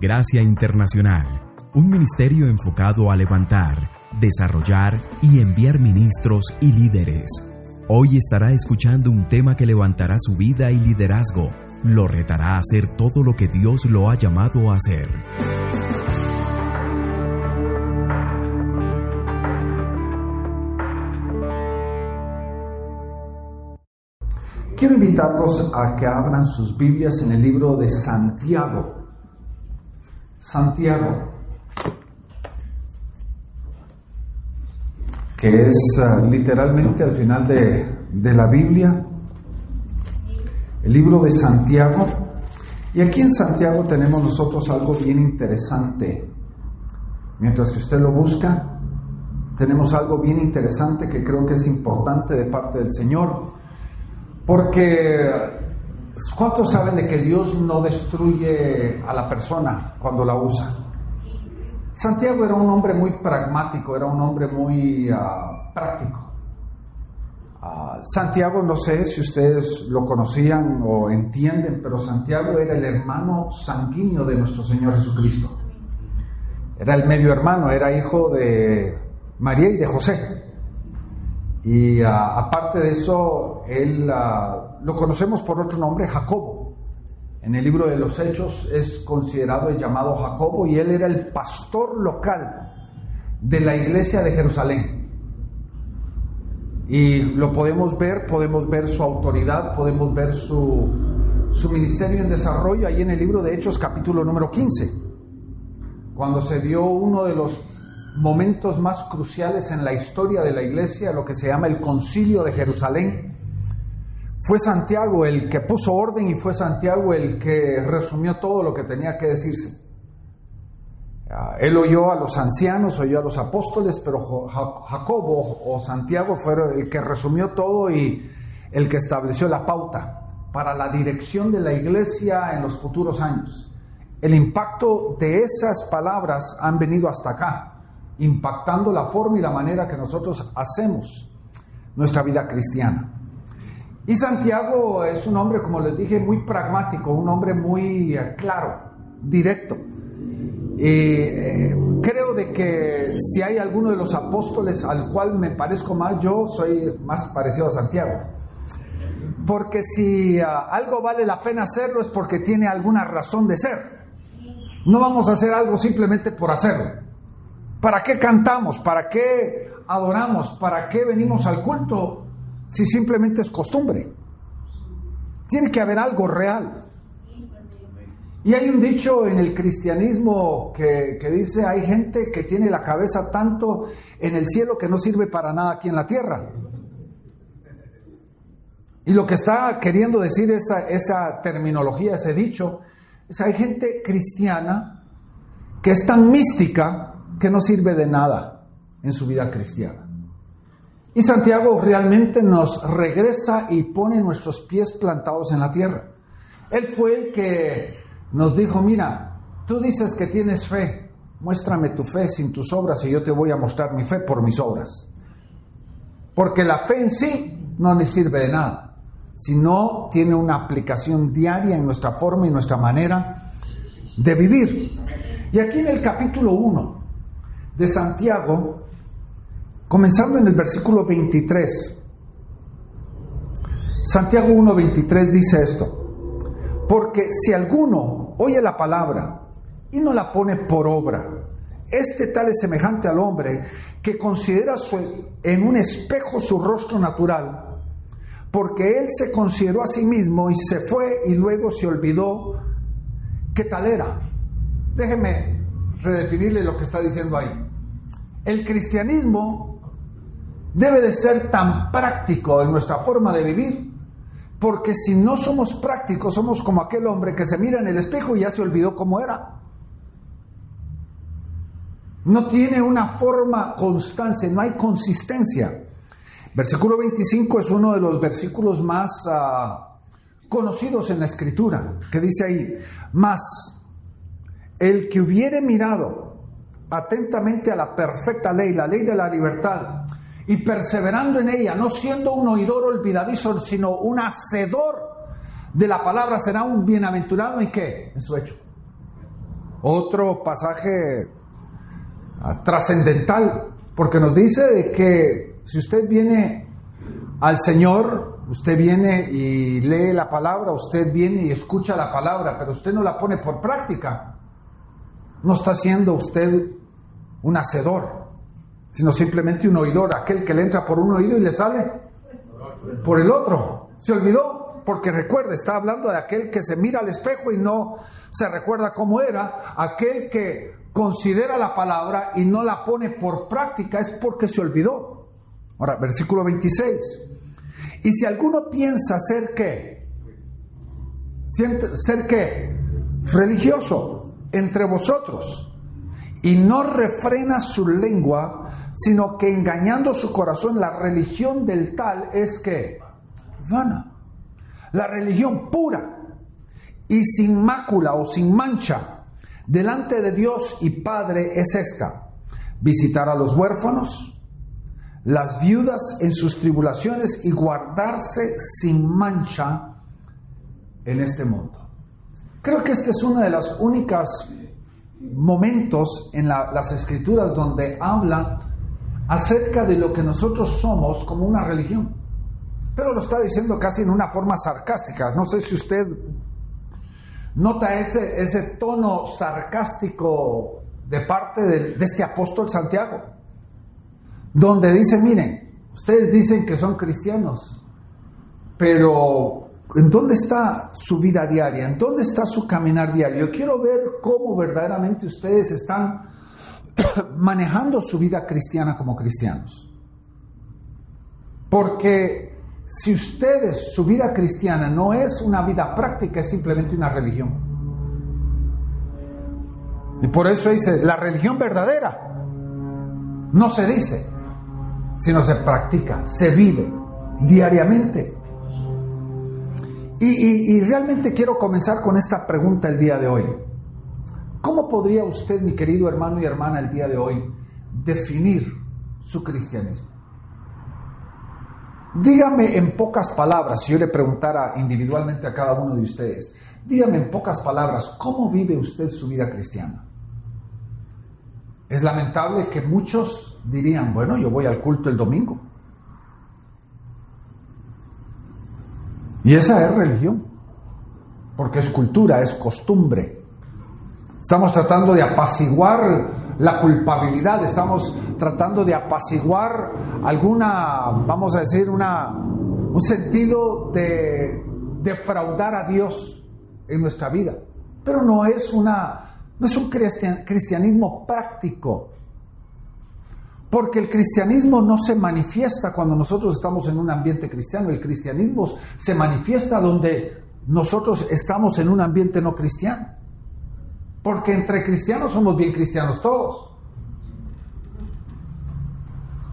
Gracia Internacional, un ministerio enfocado a levantar, desarrollar y enviar ministros y líderes. Hoy estará escuchando un tema que levantará su vida y liderazgo, lo retará a hacer todo lo que Dios lo ha llamado a hacer. Quiero invitarlos a que abran sus Biblias en el libro de Santiago. Santiago, que es uh, literalmente al final de, de la Biblia, el libro de Santiago. Y aquí en Santiago tenemos nosotros algo bien interesante. Mientras que usted lo busca, tenemos algo bien interesante que creo que es importante de parte del Señor. Porque, ¿cuántos saben de que Dios no destruye a la persona cuando la usa? Santiago era un hombre muy pragmático, era un hombre muy uh, práctico. Uh, Santiago, no sé si ustedes lo conocían o entienden, pero Santiago era el hermano sanguíneo de nuestro Señor Jesucristo. Era el medio hermano, era hijo de María y de José. Y uh, aparte de eso, él lo conocemos por otro nombre, Jacobo. En el libro de los Hechos es considerado el llamado Jacobo y él era el pastor local de la iglesia de Jerusalén. Y lo podemos ver, podemos ver su autoridad, podemos ver su, su ministerio en desarrollo ahí en el libro de Hechos capítulo número 15, cuando se dio uno de los momentos más cruciales en la historia de la iglesia, lo que se llama el concilio de Jerusalén. Fue Santiago el que puso orden y fue Santiago el que resumió todo lo que tenía que decirse. Él oyó a los ancianos, oyó a los apóstoles, pero Jacobo o Santiago fue el que resumió todo y el que estableció la pauta para la dirección de la iglesia en los futuros años. El impacto de esas palabras han venido hasta acá impactando la forma y la manera que nosotros hacemos nuestra vida cristiana. Y Santiago es un hombre, como les dije, muy pragmático, un hombre muy eh, claro, directo. Eh, creo de que si hay alguno de los apóstoles al cual me parezco más, yo soy más parecido a Santiago. Porque si uh, algo vale la pena hacerlo es porque tiene alguna razón de ser. No vamos a hacer algo simplemente por hacerlo. ¿Para qué cantamos? ¿Para qué adoramos? ¿Para qué venimos al culto si simplemente es costumbre? Tiene que haber algo real. Y hay un dicho en el cristianismo que, que, dice, hay gente que tiene la cabeza tanto en el cielo que no sirve para nada aquí en la tierra. Y lo que está queriendo decir esa, esa terminología, ese dicho, es hay gente cristiana que es tan mística que no sirve de nada en su vida cristiana. Y Santiago realmente nos regresa y pone nuestros pies plantados en la tierra. Él fue el que nos dijo, mira, tú dices que tienes fe, muéstrame tu fe sin tus obras y yo te voy a mostrar mi fe por mis obras. Porque la fe en sí no le sirve de nada, sino tiene una aplicación diaria en nuestra forma y nuestra manera de vivir. Y aquí en el capítulo 1, de Santiago, comenzando en el versículo 23. Santiago 1.23 dice esto, porque si alguno oye la palabra y no la pone por obra, este tal es semejante al hombre que considera en un espejo su rostro natural, porque él se consideró a sí mismo y se fue y luego se olvidó qué tal era. Déjeme redefinirle lo que está diciendo ahí. El cristianismo debe de ser tan práctico en nuestra forma de vivir, porque si no somos prácticos, somos como aquel hombre que se mira en el espejo y ya se olvidó cómo era. No tiene una forma constante, no hay consistencia. Versículo 25 es uno de los versículos más uh, conocidos en la escritura, que dice ahí, más el que hubiere mirado atentamente a la perfecta ley, la ley de la libertad, y perseverando en ella, no siendo un oidor olvidadizo, sino un hacedor de la palabra, será un bienaventurado y qué? En su hecho. Otro pasaje ah, trascendental, porque nos dice que si usted viene al Señor, usted viene y lee la palabra, usted viene y escucha la palabra, pero usted no la pone por práctica. No está siendo usted un hacedor, sino simplemente un oidor, aquel que le entra por un oído y le sale por el otro. ¿Se olvidó? Porque recuerda, está hablando de aquel que se mira al espejo y no se recuerda cómo era, aquel que considera la palabra y no la pone por práctica es porque se olvidó. Ahora, versículo 26. Y si alguno piensa ser qué, ser qué, religioso entre vosotros, y no refrena su lengua, sino que engañando su corazón, la religión del tal es que vana. La religión pura y sin mácula o sin mancha delante de Dios y Padre es esta, visitar a los huérfanos, las viudas en sus tribulaciones y guardarse sin mancha en este mundo. Creo que esta es una de las únicas momentos en las escrituras donde habla acerca de lo que nosotros somos como una religión. Pero lo está diciendo casi en una forma sarcástica. No sé si usted nota ese, ese tono sarcástico de parte de, de este apóstol Santiago, donde dice, miren, ustedes dicen que son cristianos, pero ¿En dónde está su vida diaria? ¿En dónde está su caminar diario? Yo quiero ver cómo verdaderamente ustedes están manejando su vida cristiana como cristianos. Porque si ustedes, su vida cristiana no es una vida práctica, es simplemente una religión. Y por eso dice, la religión verdadera no se dice, sino se practica, se vive diariamente. Y, realmente quiero comenzar con esta pregunta el día de hoy. ¿Cómo podría usted, mi querido hermano y hermana, el día de hoy definir su cristianismo? Dígame en pocas palabras, si yo le preguntara individualmente a cada uno de ustedes, dígame en pocas palabras, ¿cómo vive usted su vida cristiana? Es lamentable que muchos dirían, bueno, yo voy al culto el domingo. Y esa es religión, porque es cultura, es costumbre. Estamos tratando de apaciguar la culpabilidad, estamos tratando de apaciguar alguna, vamos a decir, una, un sentido de defraudar a Dios en nuestra vida. Pero no es, una, no es un cristianismo práctico, porque el cristianismo no se manifiesta cuando nosotros estamos en un ambiente cristiano, el cristianismo se manifiesta donde nosotros estamos en un ambiente no cristiano. Porque entre cristianos somos bien cristianos todos.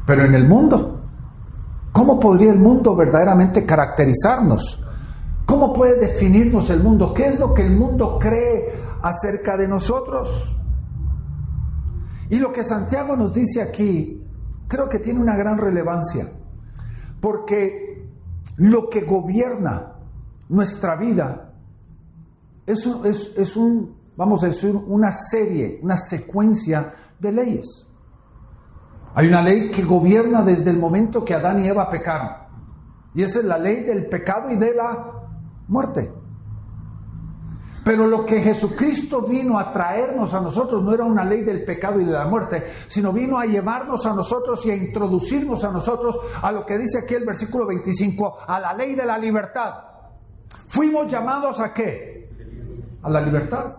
Pero en el mundo, ¿cómo podría el mundo verdaderamente caracterizarnos? ¿Cómo puede definirnos el mundo? ¿Qué es lo que el mundo cree acerca de nosotros? Y lo que Santiago nos dice aquí, creo que tiene una gran relevancia, porque lo que gobierna nuestra vida es un, es, un, vamos a decir, una serie, una secuencia de leyes. Hay una ley que gobierna desde el momento que Adán y Eva pecaron. Y esa es la ley del pecado y de la muerte. Pero lo que Jesucristo vino a traernos a nosotros no era una ley del pecado y de la muerte, sino vino a llevarnos a nosotros y a introducirnos a nosotros a lo que dice aquí el versículo 25, a la ley de la libertad. Fuimos llamados a qué? A la libertad.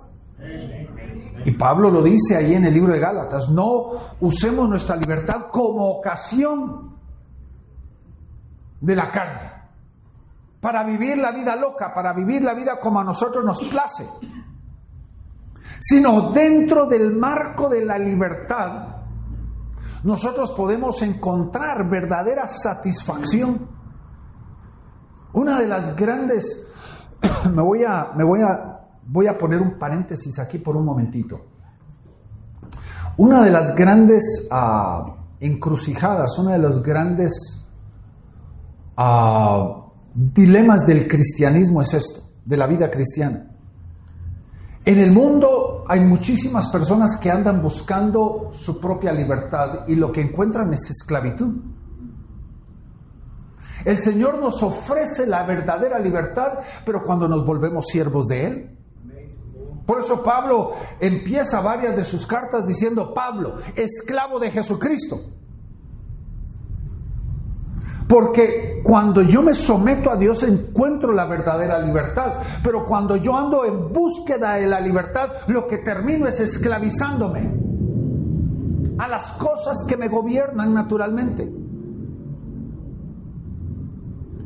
Y Pablo lo dice ahí en el libro de Gálatas, no usemos nuestra libertad como ocasión de la carne para vivir la vida loca, para vivir la vida como a nosotros nos place, sino dentro del marco de la libertad, nosotros podemos encontrar verdadera satisfacción. Una de las grandes, me voy a, me voy a, voy a poner un paréntesis aquí por un momentito. Una de las grandes uh, encrucijadas, una de los grandes uh, dilemas del cristianismo es esto, de la vida cristiana. En el mundo hay muchísimas personas que andan buscando su propia libertad y lo que encuentran es esclavitud. El Señor nos ofrece la verdadera libertad, pero cuando nos volvemos siervos de Él. Por eso Pablo empieza varias de sus cartas diciendo, Pablo, esclavo de Jesucristo. Porque cuando yo me someto a Dios encuentro la verdadera libertad. Pero cuando yo ando en búsqueda de la libertad, lo que termino es esclavizándome a las cosas que me gobiernan naturalmente.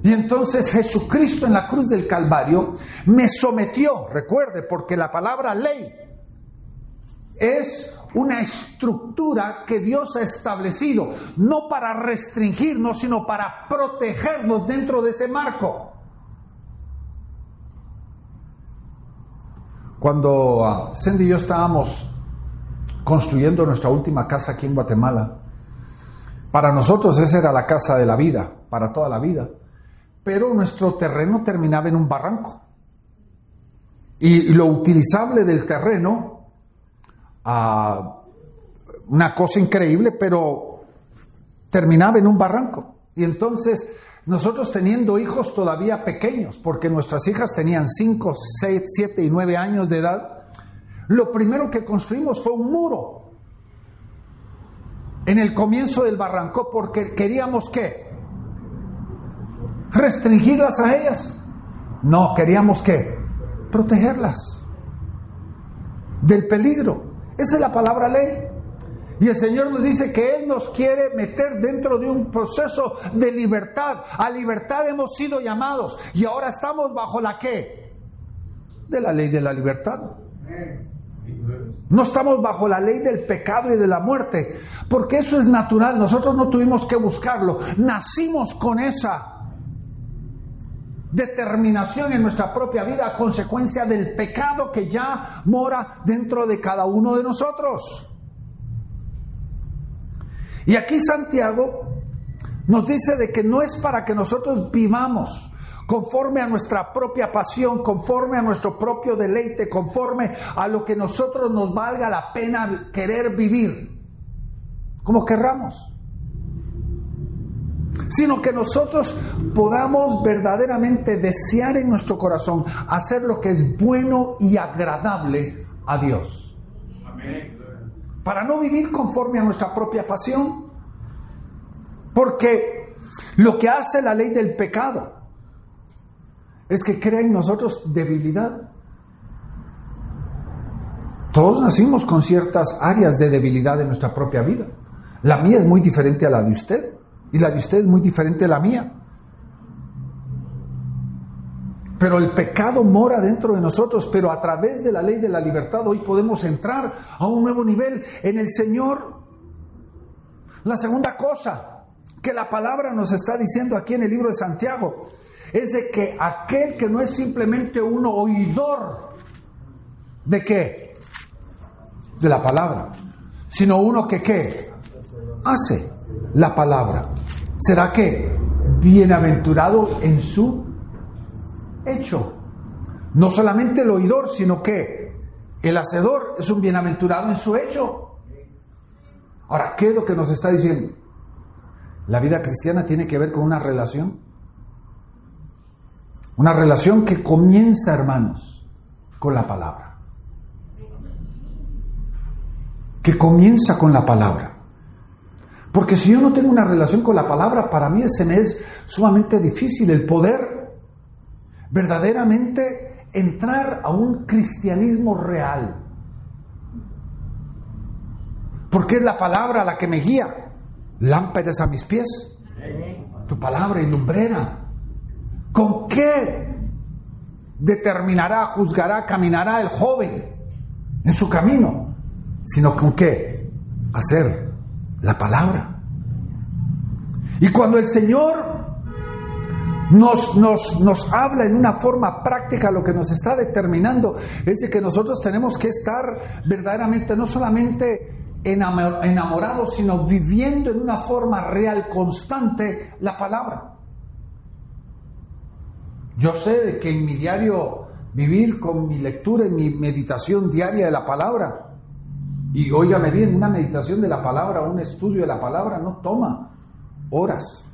Y entonces Jesucristo en la cruz del Calvario me sometió, recuerde, porque la palabra ley es una estructura que Dios ha establecido, no para restringirnos, sino para protegernos dentro de ese marco. Cuando uh, Cindy y yo estábamos construyendo nuestra última casa aquí en Guatemala, para nosotros esa era la casa de la vida, para toda la vida, pero nuestro terreno terminaba en un barranco. Y lo utilizable del terreno una cosa increíble, pero terminaba en un barranco. Y entonces nosotros teniendo hijos todavía pequeños, porque nuestras hijas tenían 5, 6, 7 y 9 años de edad, lo primero que construimos fue un muro en el comienzo del barranco porque queríamos que restringirlas a ellas. No, queríamos que protegerlas del peligro. Esa es la palabra ley. Y el Señor nos dice que Él nos quiere meter dentro de un proceso de libertad. A libertad hemos sido llamados y ahora estamos bajo la qué? De la ley de la libertad. No estamos bajo la ley del pecado y de la muerte, porque eso es natural, nosotros no tuvimos que buscarlo, nacimos con esa determinación en nuestra propia vida a consecuencia del pecado que ya mora dentro de cada uno de nosotros. Y aquí Santiago nos dice de que no es para que nosotros vivamos conforme a nuestra propia pasión, conforme a nuestro propio deleite, conforme a lo que nosotros nos valga la pena querer vivir, como querramos sino que nosotros podamos verdaderamente desear en nuestro corazón hacer lo que es bueno y agradable a Dios. Para no vivir conforme a nuestra propia pasión. Porque lo que hace la ley del pecado es que crea en nosotros debilidad. Todos nacimos con ciertas áreas de debilidad en nuestra propia vida. La mía es muy diferente a la de usted. Y la de usted es muy diferente a la mía. Pero el pecado mora dentro de nosotros, pero a través de la ley de la libertad hoy podemos entrar a un nuevo nivel en el Señor. La segunda cosa que la palabra nos está diciendo aquí en el libro de Santiago es de que aquel que no es simplemente un oidor de qué? De la palabra, sino uno que qué? Hace la palabra. ¿Será que bienaventurado en su hecho? No solamente el oidor, sino que el hacedor es un bienaventurado en su hecho. Ahora, ¿qué es lo que nos está diciendo? La vida cristiana tiene que ver con una relación. Una relación que comienza, hermanos, con la palabra. Que comienza con la palabra. Porque si yo no tengo una relación con la palabra, para mí se me es sumamente difícil el poder verdaderamente entrar a un cristianismo real. Porque es la palabra la que me guía. Lámparas a mis pies. Tu palabra y lumbrera. ¿Con qué determinará, juzgará, caminará el joven en su camino? Sino con qué hacer la palabra. Y cuando el Señor nos, nos, nos, habla en una forma práctica, lo que nos está determinando es de que nosotros tenemos que estar verdaderamente no solamente enamorados, sino viviendo en una forma real, constante, la palabra. Yo sé que en mi diario vivir con mi lectura y mi meditación diaria de la palabra. Y óigame bien, una meditación de la palabra, un estudio de la palabra no toma horas.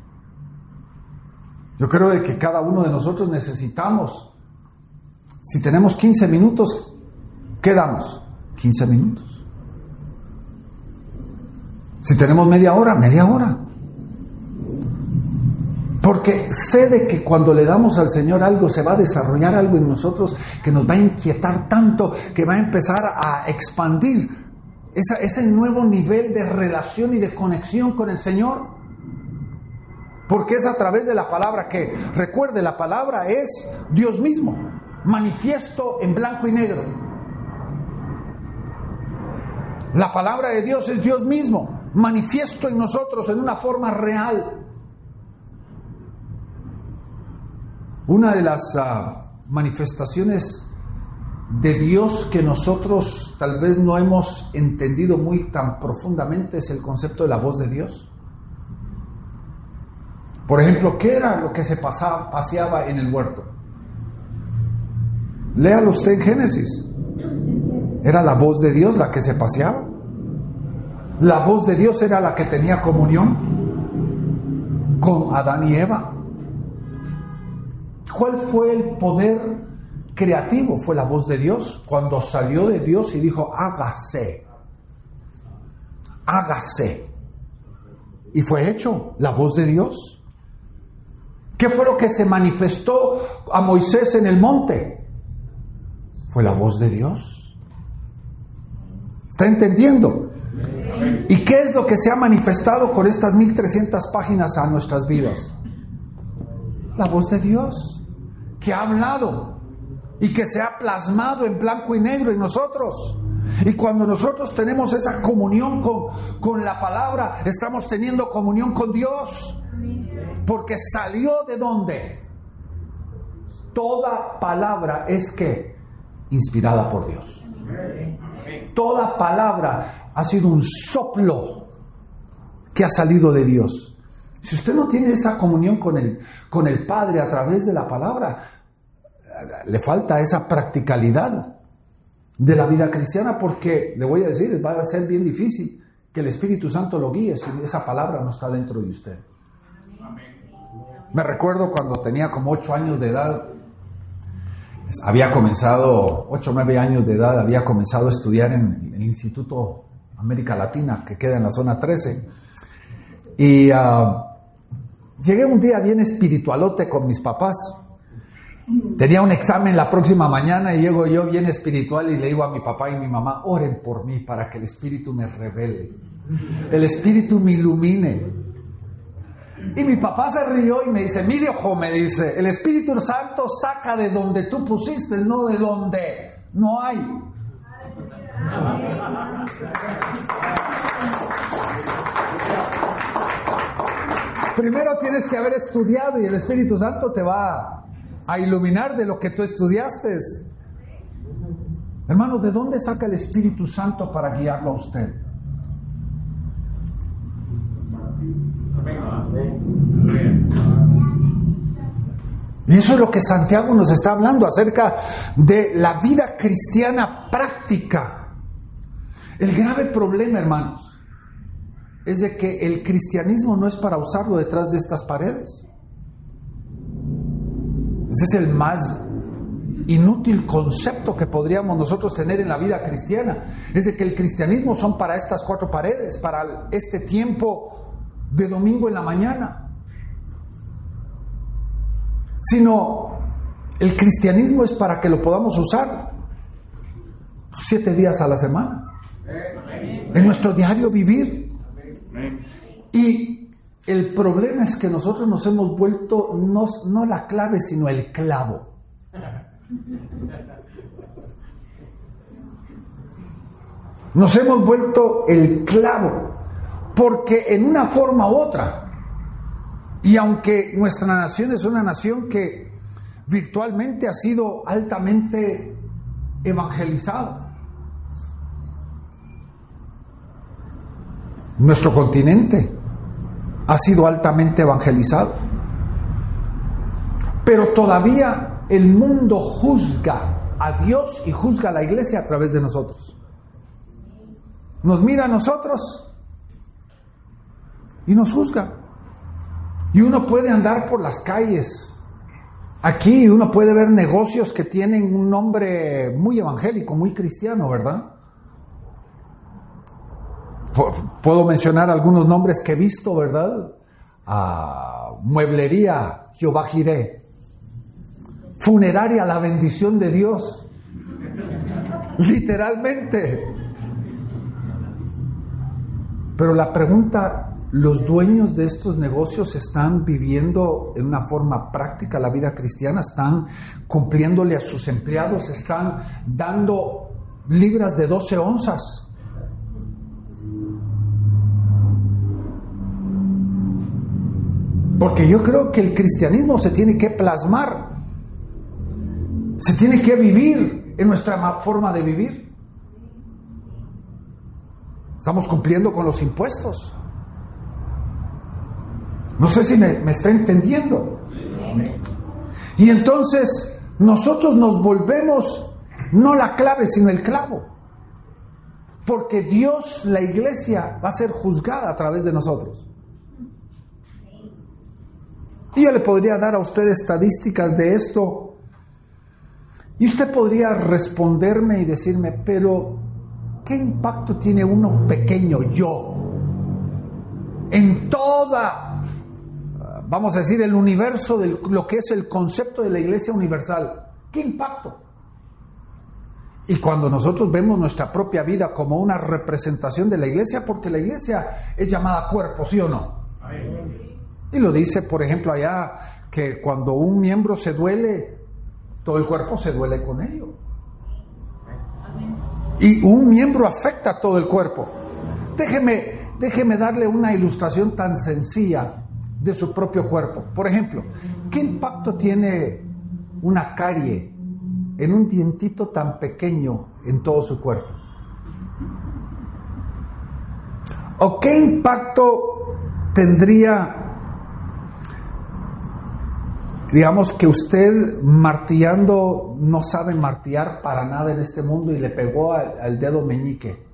Yo creo de que cada uno de nosotros necesitamos, si tenemos 15 minutos, ¿qué damos? 15 minutos. Si tenemos media hora, media hora. Porque sé de que cuando le damos al Señor algo, se va a desarrollar algo en nosotros que nos va a inquietar tanto, que va a empezar a expandir ese nuevo nivel de relación y de conexión con el Señor. Porque es a través de la palabra que, recuerde, la palabra es Dios mismo, manifiesto en blanco y negro. La palabra de Dios es Dios mismo, manifiesto en nosotros en una forma real. Una de las ah, manifestaciones de Dios que nosotros tal vez no hemos entendido muy tan profundamente es el concepto de la voz de Dios. Por ejemplo, ¿qué era lo que se paseaba en el huerto? Léalo usted en Génesis. Era la voz de Dios la que se paseaba. La voz de Dios era la que tenía comunión con Adán y Eva. ¿Cuál fue el poder creativo fue la voz de Dios cuando salió de Dios y dijo, hágase, hágase. Y fue hecho la voz de Dios. ¿Qué fue lo que se manifestó a Moisés en el monte? Fue la voz de Dios. ¿Está entendiendo? ¿Y qué es lo que se ha manifestado con estas 1300 páginas a nuestras vidas? La voz de Dios, que ha hablado, y que se ha plasmado en blanco y negro en nosotros. Y cuando nosotros tenemos esa comunión con, con la palabra, estamos teniendo comunión con Dios. Porque salió de dónde? Toda palabra es que inspirada por Dios. Toda palabra ha sido un soplo que ha salido de Dios. Si usted no tiene esa comunión con el, con el Padre a través de la palabra, le falta esa practicalidad de la vida cristiana porque, le voy a decir, va a ser bien difícil que el Espíritu Santo lo guíe si esa palabra no está dentro de usted. Me recuerdo cuando tenía como ocho años de edad, había comenzado, ocho o nueve años de edad, había comenzado a estudiar en el Instituto América Latina, que queda en la zona 13. Y ah, llegué un día bien espiritualote con mis papás Tenía un examen la próxima mañana y llego yo bien espiritual y le digo a mi papá y mi mamá, oren por mí para que el Espíritu me revele, el Espíritu me ilumine. Y mi papá se rió y me dice, mire ojo, me dice, el Espíritu Santo saca de donde tú pusiste, no de donde no hay. Primero tienes que haber estudiado y el Espíritu Santo te va a iluminar de lo que tú estudiaste. Hermano, ¿de dónde saca el Espíritu Santo para guiarlo a usted? Y eso es lo que Santiago nos está hablando acerca de la vida cristiana práctica. El grave problema, hermanos, es de que el cristianismo no es para usarlo detrás de estas paredes. Ese es el más inútil concepto que podríamos nosotros tener en la vida cristiana. Es de que el cristianismo son para estas cuatro paredes, para este tiempo de domingo en la mañana. Sino el cristianismo es para que lo podamos usar siete días a la semana. En nuestro diario vivir. Y el problema es que nosotros nos hemos vuelto no, la clave, sino el clavo. Nos hemos vuelto el clavo, porque en una forma u otra, y aunque nuestra nación es una nación que virtualmente ha sido altamente evangelizada, nuestro continente ha sido altamente evangelizado. Pero todavía el mundo juzga a Dios y juzga a la iglesia a través de nosotros. Nos mira a nosotros y nos juzga. Y uno puede andar por las calles. Aquí uno puede ver negocios que tienen un nombre muy evangélico, muy cristiano, ¿verdad? Puedo mencionar algunos nombres que he visto, ¿verdad? Mueblería Jehová Jiré, funeraria la bendición de Dios, literalmente. Pero la pregunta, ¿los dueños de estos negocios están viviendo en una forma práctica la vida cristiana? ¿Están cumpliéndole a sus empleados? ¿Están dando libras de 12 onzas? Porque yo creo que el cristianismo se tiene que plasmar, se tiene que vivir en nuestra forma de vivir. Estamos cumpliendo con los impuestos. No sé si me, está entendiendo. Y entonces nosotros nos volvemos no la clave, sino el clavo. Porque Dios, la iglesia, va a ser juzgada a través de nosotros. Y yo le podría dar a usted estadísticas de esto. Y usted podría responderme y decirme, pero ¿qué impacto tiene uno pequeño yo en toda, vamos a decir, el universo de lo que es el concepto de la iglesia universal? ¿Qué impacto? Y cuando nosotros vemos nuestra propia vida como una representación de la iglesia, porque la iglesia es llamada cuerpo, ¿sí o no? Y lo dice, por ejemplo, allá, que cuando un miembro se duele, todo el cuerpo se duele con ello. Y un miembro afecta a todo el cuerpo. Déjeme, déjeme darle una ilustración tan sencilla de su propio cuerpo. Por ejemplo, ¿qué impacto tiene una carie en un dientito tan pequeño en todo su cuerpo? ¿O qué impacto tendría digamos que usted martillando no sabe martillar para nada en este mundo y le pegó al, dedo meñique.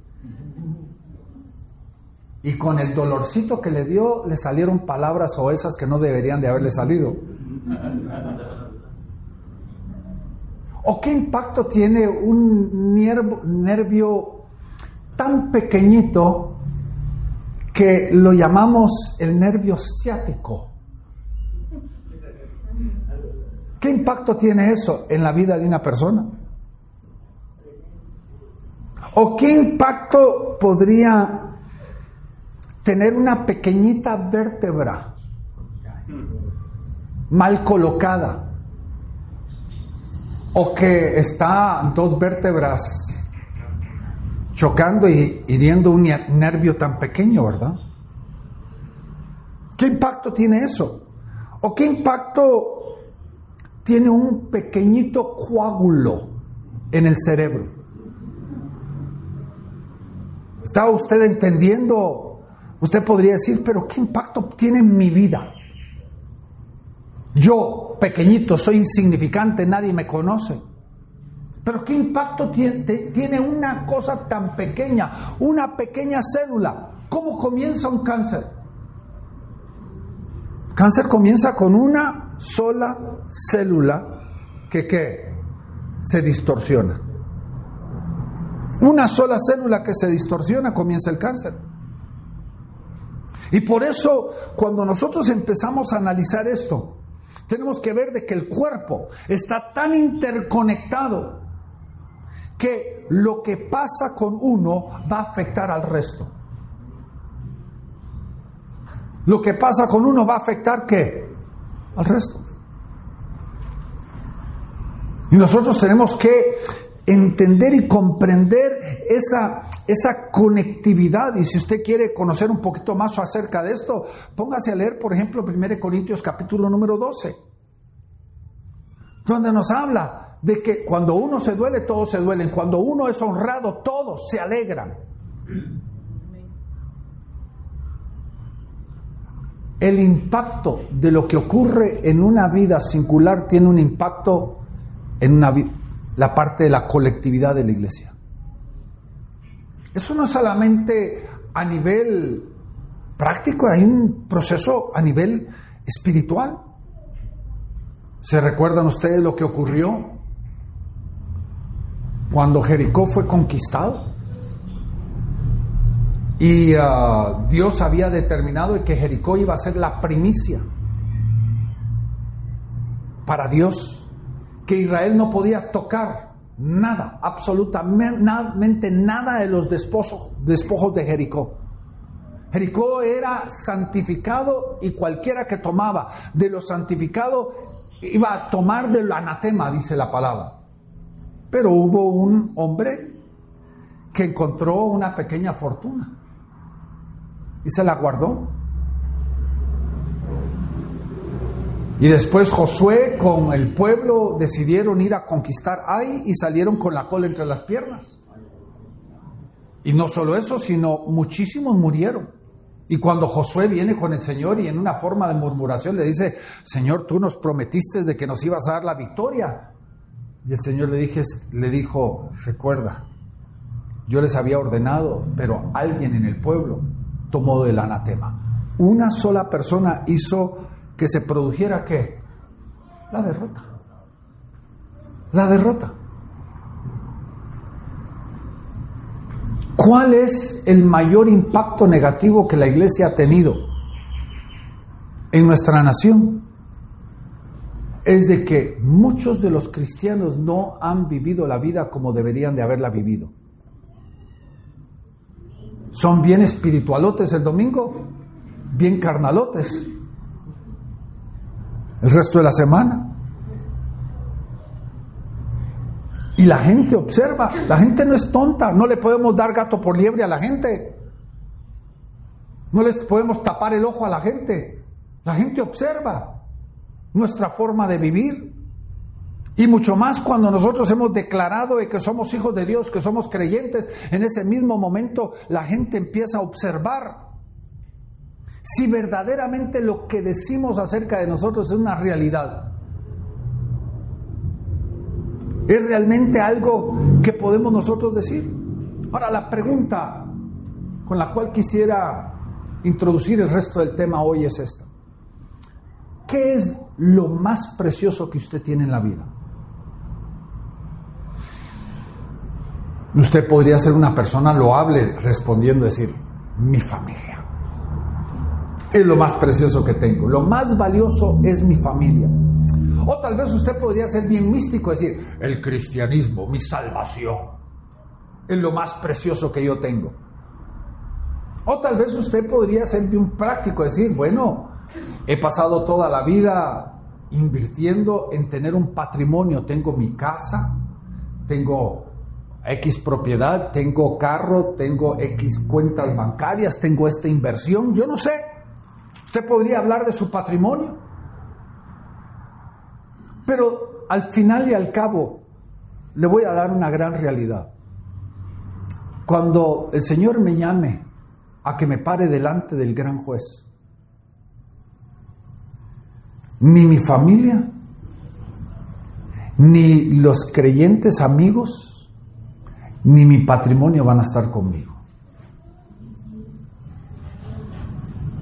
Y con el dolorcito que le dio, le salieron palabras o esas que no deberían de haberle salido. ¿O qué impacto tiene un nervio tan pequeñito que lo llamamos el nervio ciático? ¿Qué impacto tiene eso en la vida de una persona? ¿O qué impacto podría tener una pequeñita vértebra mal colocada? ¿O que está dos vértebras chocando y hiriendo un nervio tan pequeño, verdad? ¿Qué impacto tiene eso? ¿O qué impacto tiene un pequeñito coágulo en el cerebro. ¿Está usted entendiendo? Usted podría decir, pero ¿qué impacto tiene en mi vida? Yo, pequeñito, soy insignificante, nadie me conoce. Pero ¿qué impacto tiene, una cosa tan pequeña, una pequeña célula? ¿Cómo comienza un cáncer? Cáncer comienza con una sola célula que se distorsiona. Una sola célula que se distorsiona comienza el cáncer. Y por eso cuando nosotros empezamos a analizar esto, tenemos que ver de que el cuerpo está tan interconectado que lo que pasa con uno va a afectar al resto. Lo que pasa con uno va a afectar qué? al resto. Y nosotros tenemos que entender y comprender esa, esa conectividad. Y si usted quiere conocer un poquito más acerca de esto, póngase a leer, por ejemplo, 1 Corintios capítulo número 12, donde nos habla de que cuando uno se duele, todos se duelen. Cuando uno es honrado, todos se alegran. el impacto de lo que ocurre en una vida singular tiene un impacto en una, la parte de la colectividad de la iglesia. Eso no solamente a nivel práctico, hay un proceso a nivel espiritual. ¿Se recuerdan ustedes lo que ocurrió cuando Jericó fue conquistado? Y ah, Dios había determinado que Jericó iba a ser la primicia para Dios, que Israel no podía tocar nada, absolutamente nada de los despojos, de Jericó. Jericó era santificado y cualquiera que tomaba de lo santificado iba a tomar del anatema, dice la palabra. Pero hubo un hombre que encontró una pequeña fortuna y se la guardó. Y después Josué con el pueblo decidieron ir a conquistar Ai y salieron con la cola entre las piernas. Y no solo eso, sino muchísimos murieron. Y cuando Josué viene con el Señor y en una forma de murmuración le dice, Señor, tú nos prometiste de que nos ibas a dar la victoria. Y el Señor le, le dijo, recuerda, yo les había ordenado, pero alguien en el pueblo tomó del anatema. Una sola persona hizo que se produjera qué? La derrota. La derrota. ¿Cuál es el mayor impacto negativo que la iglesia ha tenido en nuestra nación? Es de que muchos de los cristianos no han vivido la vida como deberían de haberla vivido. Son bien espiritualotes el domingo, bien carnalotes el resto de la semana. Y la gente observa, la gente no es tonta, no le podemos dar gato por liebre a la gente. No les podemos tapar el ojo a la gente. La gente observa nuestra forma de vivir. Y mucho más cuando nosotros hemos declarado que somos hijos de Dios, que somos creyentes, en ese mismo momento la gente empieza a observar si verdaderamente lo que decimos acerca de nosotros es una realidad. ¿Es realmente algo que podemos nosotros decir? Ahora, la pregunta con la cual quisiera introducir el resto del tema hoy es esta. ¿Qué es lo más precioso que usted tiene en la vida? Usted podría ser una persona loable respondiendo, decir, mi familia. Es lo más precioso que tengo. Lo más valioso es mi familia. O tal vez usted podría ser bien místico, decir, el cristianismo, mi salvación, es lo más precioso que yo tengo. O tal vez usted podría ser bien práctico, decir, bueno, he pasado toda la vida invirtiendo en tener un patrimonio, tengo mi casa, tengo X propiedad, tengo carro, tengo X cuentas bancarias, tengo esta inversión, yo no sé. Usted podría hablar de su patrimonio. Pero al final y al cabo, le voy a dar una gran realidad. Cuando el Señor me llame a que me pare delante del gran juez, ni mi familia, ni los creyentes amigos, ni mi patrimonio van a estar conmigo.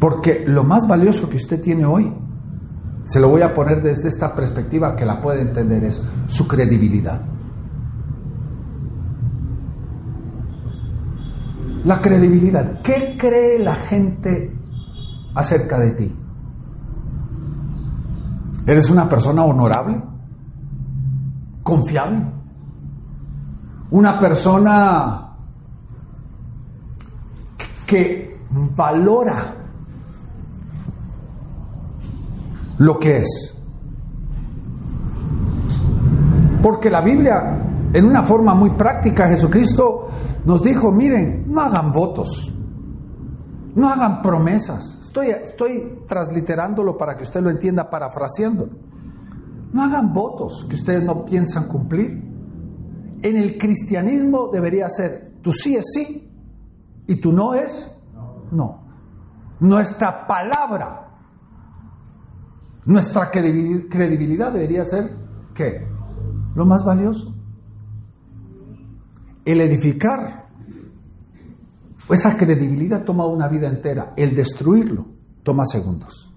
Porque lo más valioso que usted tiene hoy se lo voy a poner desde esta perspectiva que la puede entender, es su credibilidad. La credibilidad. ¿Qué cree la gente acerca de ti? ¿Eres una persona honorable? ¿Confiable? ¿Una persona que valora lo que es. Porque la Biblia, en una forma muy práctica, Jesucristo nos dijo, miren, no hagan votos, no hagan promesas. Estoy, estoy transliterándolo para que usted lo entienda, parafraseándolo. No hagan votos que ustedes no piensan cumplir. En el cristianismo debería ser, tu sí es sí y tu no es no. Nuestra palabra nuestra credibilidad debería ser ¿qué? lo más valioso. El edificar, esa credibilidad toma una vida entera. El destruirlo toma segundos.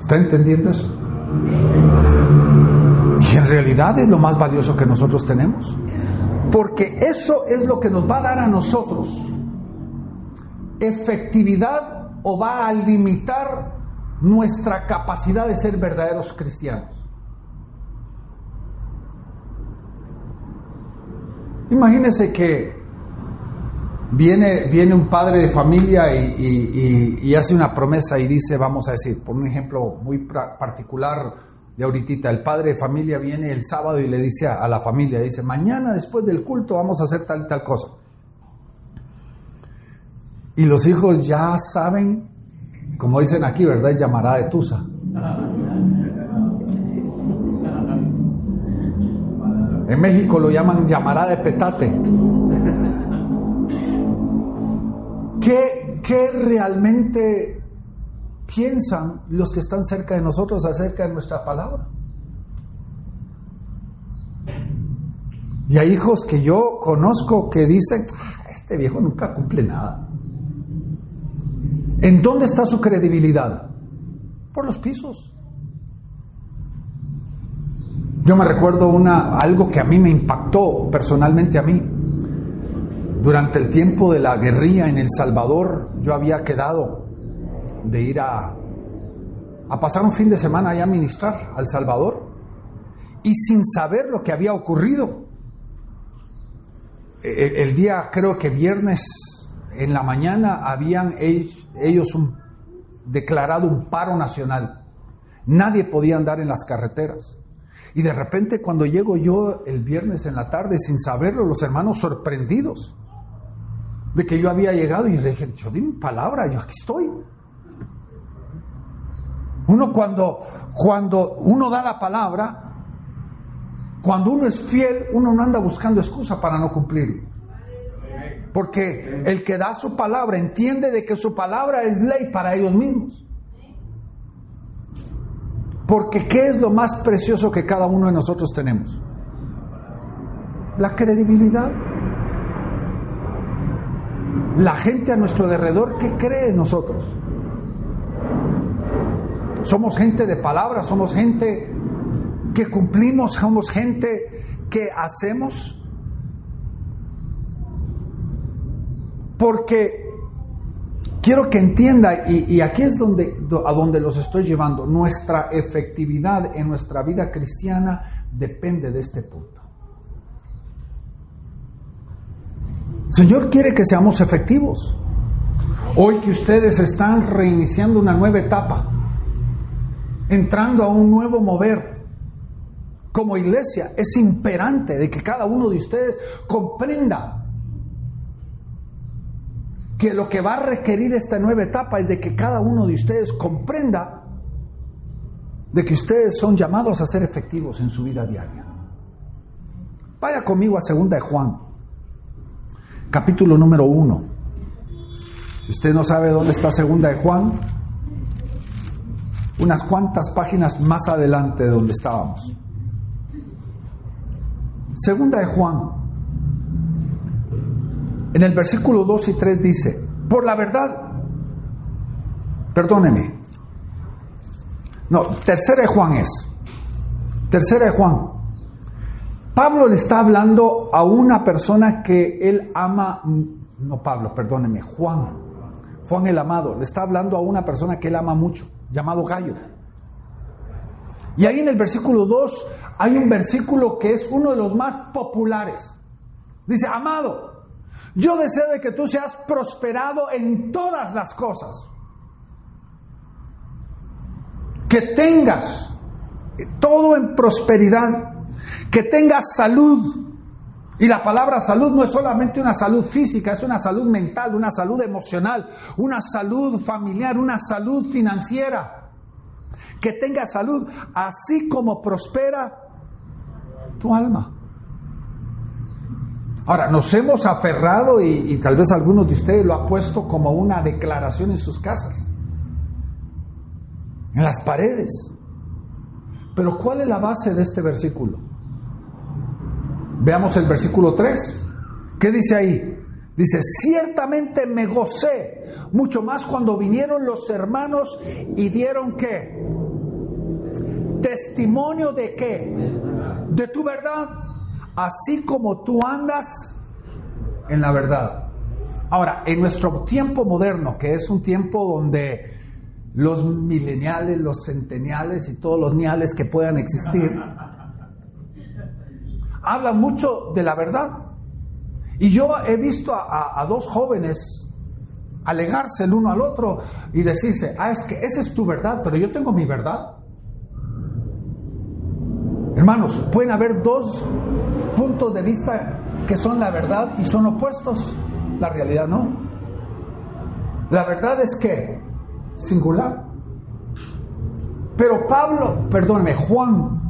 ¿Está entendiendo eso? Y en realidad es lo más valioso que nosotros tenemos. Porque eso es lo que nos va a dar a nosotros efectividad o va a limitar nuestra capacidad de ser verdaderos cristianos. Imagínense que viene, viene un padre de familia y, hace una promesa y dice, vamos a decir, por un ejemplo muy particular de ahorita, el padre de familia viene el sábado y le dice a, la familia, dice, mañana después del culto vamos a hacer tal y tal cosa. Y los hijos ya saben, como dicen aquí, ¿verdad? Llamará de Tusa. En México lo llaman llamará de petate. ¿Qué, ¿Qué, realmente piensan los que están cerca de nosotros acerca de nuestra palabra? Y hay hijos que yo conozco que dicen, ah, este viejo nunca cumple nada. ¿En dónde está su credibilidad? Por los pisos. Yo me recuerdo una, algo que a mí me impactó personalmente a mí. Durante el tiempo de la guerrilla en El Salvador, yo había quedado de ir a, a pasar un fin de semana allá a ministrar al Salvador. Y sin saber lo que había ocurrido, el, el día creo que viernes en la mañana habían ellos declarado un paro nacional. Nadie podía andar en las carreteras. Y de repente cuando llego yo el viernes en la tarde, sin saberlo, los hermanos sorprendidos de que yo había llegado y le dije, yo di mi palabra, yo aquí estoy. Uno cuando, cuando uno da la palabra, cuando uno es fiel, uno no anda buscando excusa para no cumplir. Porque el que da su palabra entiende de que su palabra es ley para ellos mismos. Porque ¿qué es lo más precioso que cada uno de nosotros tenemos? La credibilidad. La gente a nuestro alrededor, ¿qué cree en nosotros? Somos gente de palabra, somos gente que cumplimos, somos gente que hacemos Porque quiero que entienda, y, aquí es donde, a donde los estoy llevando, nuestra efectividad en nuestra vida cristiana depende de este punto. Señor quiere que seamos efectivos. Hoy que ustedes están reiniciando una nueva etapa, entrando a un nuevo mover, como iglesia, es imperante de que cada uno de ustedes comprenda que lo que va a requerir esta nueva etapa es de que cada uno de ustedes comprenda de que ustedes son llamados a ser efectivos en su vida diaria. Vaya conmigo a segunda de Juan, capítulo número uno. Si usted no sabe dónde está segunda de Juan, unas cuantas páginas más adelante de donde estábamos. Segunda de Juan, en el versículo 2 y 3 dice, por la verdad, perdóneme, no, tercera de Juan es, tercera de Juan, Pablo le está hablando a una persona que él ama, no Pablo, perdóneme, Juan, Juan el amado, le está hablando a una persona que él ama mucho, llamado Gallo. Y ahí en el versículo 2 hay un versículo que es uno de los más populares. Dice, amado, yo deseo de que tú seas prosperado en todas las cosas. Que tengas todo en prosperidad. Que tengas salud. Y la palabra salud no es solamente una salud física, es una salud mental, una salud emocional, una salud familiar, una salud financiera. Que tengas salud, así como prospera tu alma. Ahora, nos hemos aferrado y, tal vez algunos de ustedes lo ha puesto como una declaración en sus casas. en las paredes. Pero ¿cuál es la base de este versículo? Veamos el versículo 3. ¿Qué dice ahí? Dice, ciertamente me gocé, mucho más cuando vinieron los hermanos y dieron qué? Testimonio de qué? De tu verdad, así como tú andas en la verdad. Ahora, en nuestro tiempo moderno, que es un tiempo donde los mileniales, los centeniales y todos los niales que puedan existir, hablan mucho de la verdad. Y yo he visto a, dos jóvenes alegarse el uno al otro y decirse, ah, es que esa es tu verdad, pero yo tengo mi verdad. Hermanos, pueden haber dos puntos de vista que son la verdad y son opuestos. La realidad no. La verdad es que singular. Pero Pablo, perdóneme, Juan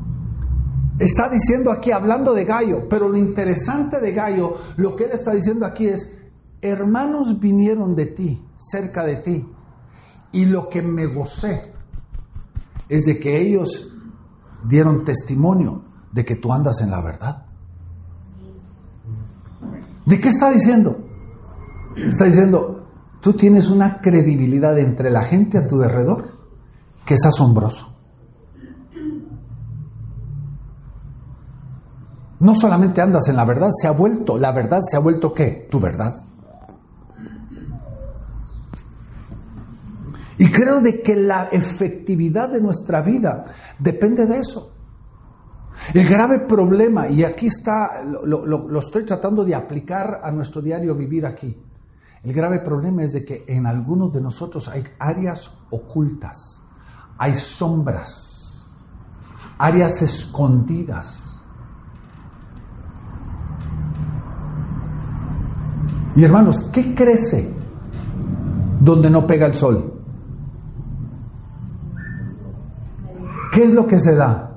está diciendo aquí, hablando de Gallo, pero lo interesante de Gallo, lo que él está diciendo aquí es, hermanos vinieron de ti, cerca de ti, y lo que me gocé es de que ellos dieron testimonio de que tú andas en la verdad. ¿De qué está diciendo? Está diciendo, tú tienes una credibilidad entre la gente a tu derredor que es asombroso. No solamente andas en la verdad, se ha vuelto, la verdad se ha vuelto qué? Tu verdad. Y creo de que la efectividad de nuestra vida depende de eso. El grave problema, y aquí está, lo, estoy tratando de aplicar a nuestro diario vivir aquí. El grave problema es de que en algunos de nosotros hay áreas ocultas, hay sombras, áreas escondidas Y hermanos, ¿qué crece donde no pega el sol? ¿Qué es lo que se da?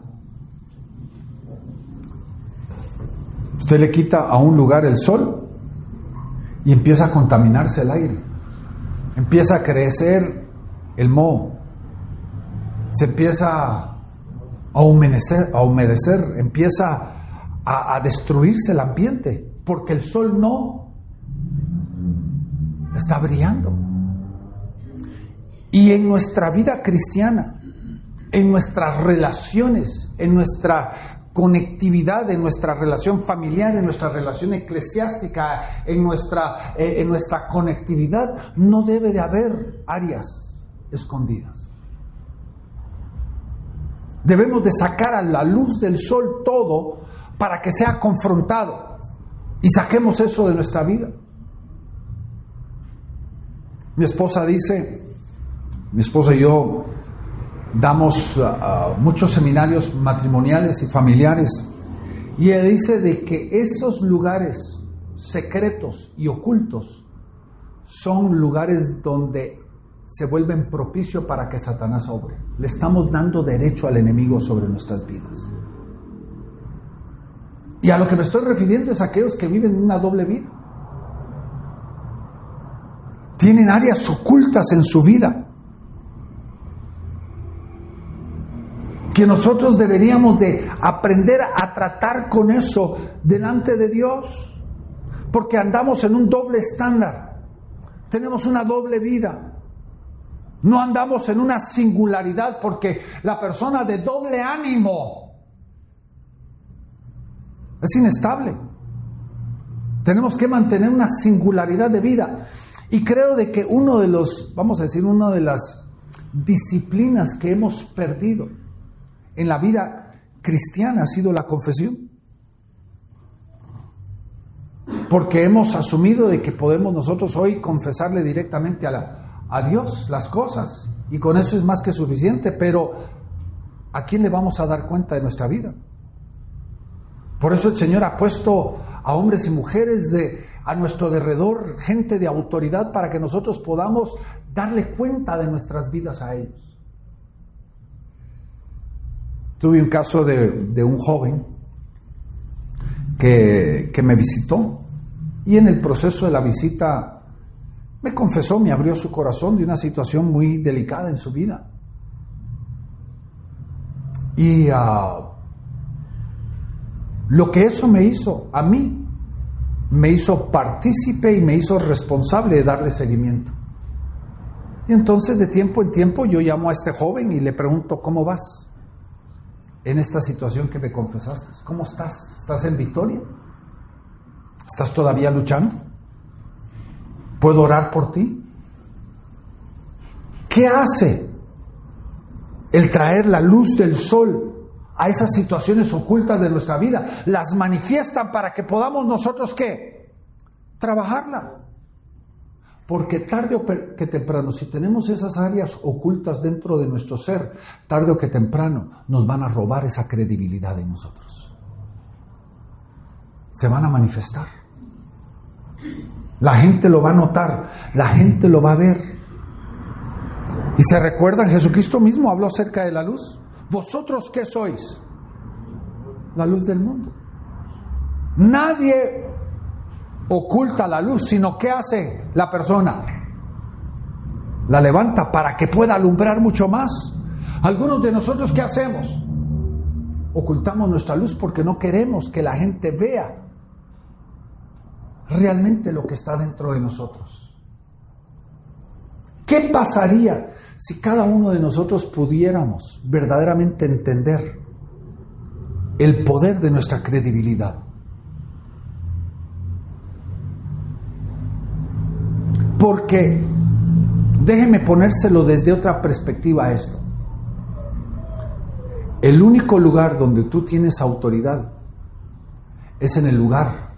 Usted le quita a un lugar el sol y empieza a contaminarse el aire. Empieza a crecer el moho. Se empieza a humedecer, a humedecer empieza a, a destruirse el ambiente, porque el sol no está brillando. Y en nuestra vida cristiana, en nuestras relaciones, en nuestra conectividad, en nuestra relación familiar, en nuestra relación eclesiástica, en nuestra, eh, en nuestra conectividad, no debe de haber áreas escondidas. Debemos de sacar a la luz del sol todo para que sea confrontado y saquemos eso de nuestra vida. Mi esposa dice, mi esposa y yo damos uh, uh, muchos seminarios matrimoniales y familiares y ella dice de que esos lugares secretos y ocultos son lugares donde se vuelven propicio para que Satanás obre. Le estamos dando derecho al enemigo sobre nuestras vidas. Y a lo que me estoy refiriendo es a aquellos que viven una doble vida tienen áreas ocultas en su vida que nosotros deberíamos de aprender a tratar con eso delante de Dios, porque andamos en un doble estándar, tenemos una doble vida, no andamos en una singularidad, porque la persona de doble ánimo es inestable. Tenemos que mantener una singularidad de vida. Y creo de que uno de los, vamos a decir, una de las disciplinas que hemos perdido en la vida cristiana ha sido la confesión. Porque hemos asumido de que podemos nosotros hoy confesarle directamente a, la, a Dios las cosas. Y con eso es más que suficiente, pero ¿a quién le vamos a dar cuenta de nuestra vida? Por eso el Señor ha puesto a hombres y mujeres de, a nuestro derredor, gente de autoridad, para que nosotros podamos darle cuenta de nuestras vidas a ellos. Tuve un caso de, un joven que, que me visitó y en el proceso de la visita me confesó, me abrió su corazón de una situación muy delicada en su vida. Y ah, lo que eso me hizo a mí, me hizo partícipe y me hizo responsable de darle seguimiento. Y entonces de tiempo en tiempo yo llamo a este joven y le pregunto, ¿cómo vas? En esta situación que me confesaste, ¿cómo estás? ¿Estás en victoria? ¿Estás todavía luchando? ¿Puedo orar por ti? ¿Qué hace el traer la luz del sol a esas situaciones ocultas de nuestra vida? Las manifiestan para que podamos nosotros qué? Trabajarla. Porque tarde o que temprano, si tenemos esas áreas ocultas dentro de nuestro ser, tarde o que temprano nos van a robar esa credibilidad de nosotros. Se van a manifestar. La gente lo va a notar, la gente lo va a ver. Y se recuerdan, Jesucristo mismo habló acerca de la luz. ¿Vosotros qué sois? La luz del mundo. Nadie oculta la luz, sino ¿qué hace la persona? La levanta para que pueda alumbrar mucho más. Algunos de nosotros, ¿qué hacemos? Ocultamos nuestra luz porque no queremos que la gente vea realmente lo que está dentro de nosotros. ¿Qué pasaría si cada uno de nosotros pudiéramos verdaderamente entender el poder de nuestra credibilidad? Porque déjeme ponérselo desde otra perspectiva esto. El único lugar donde tú tienes autoridad es en el lugar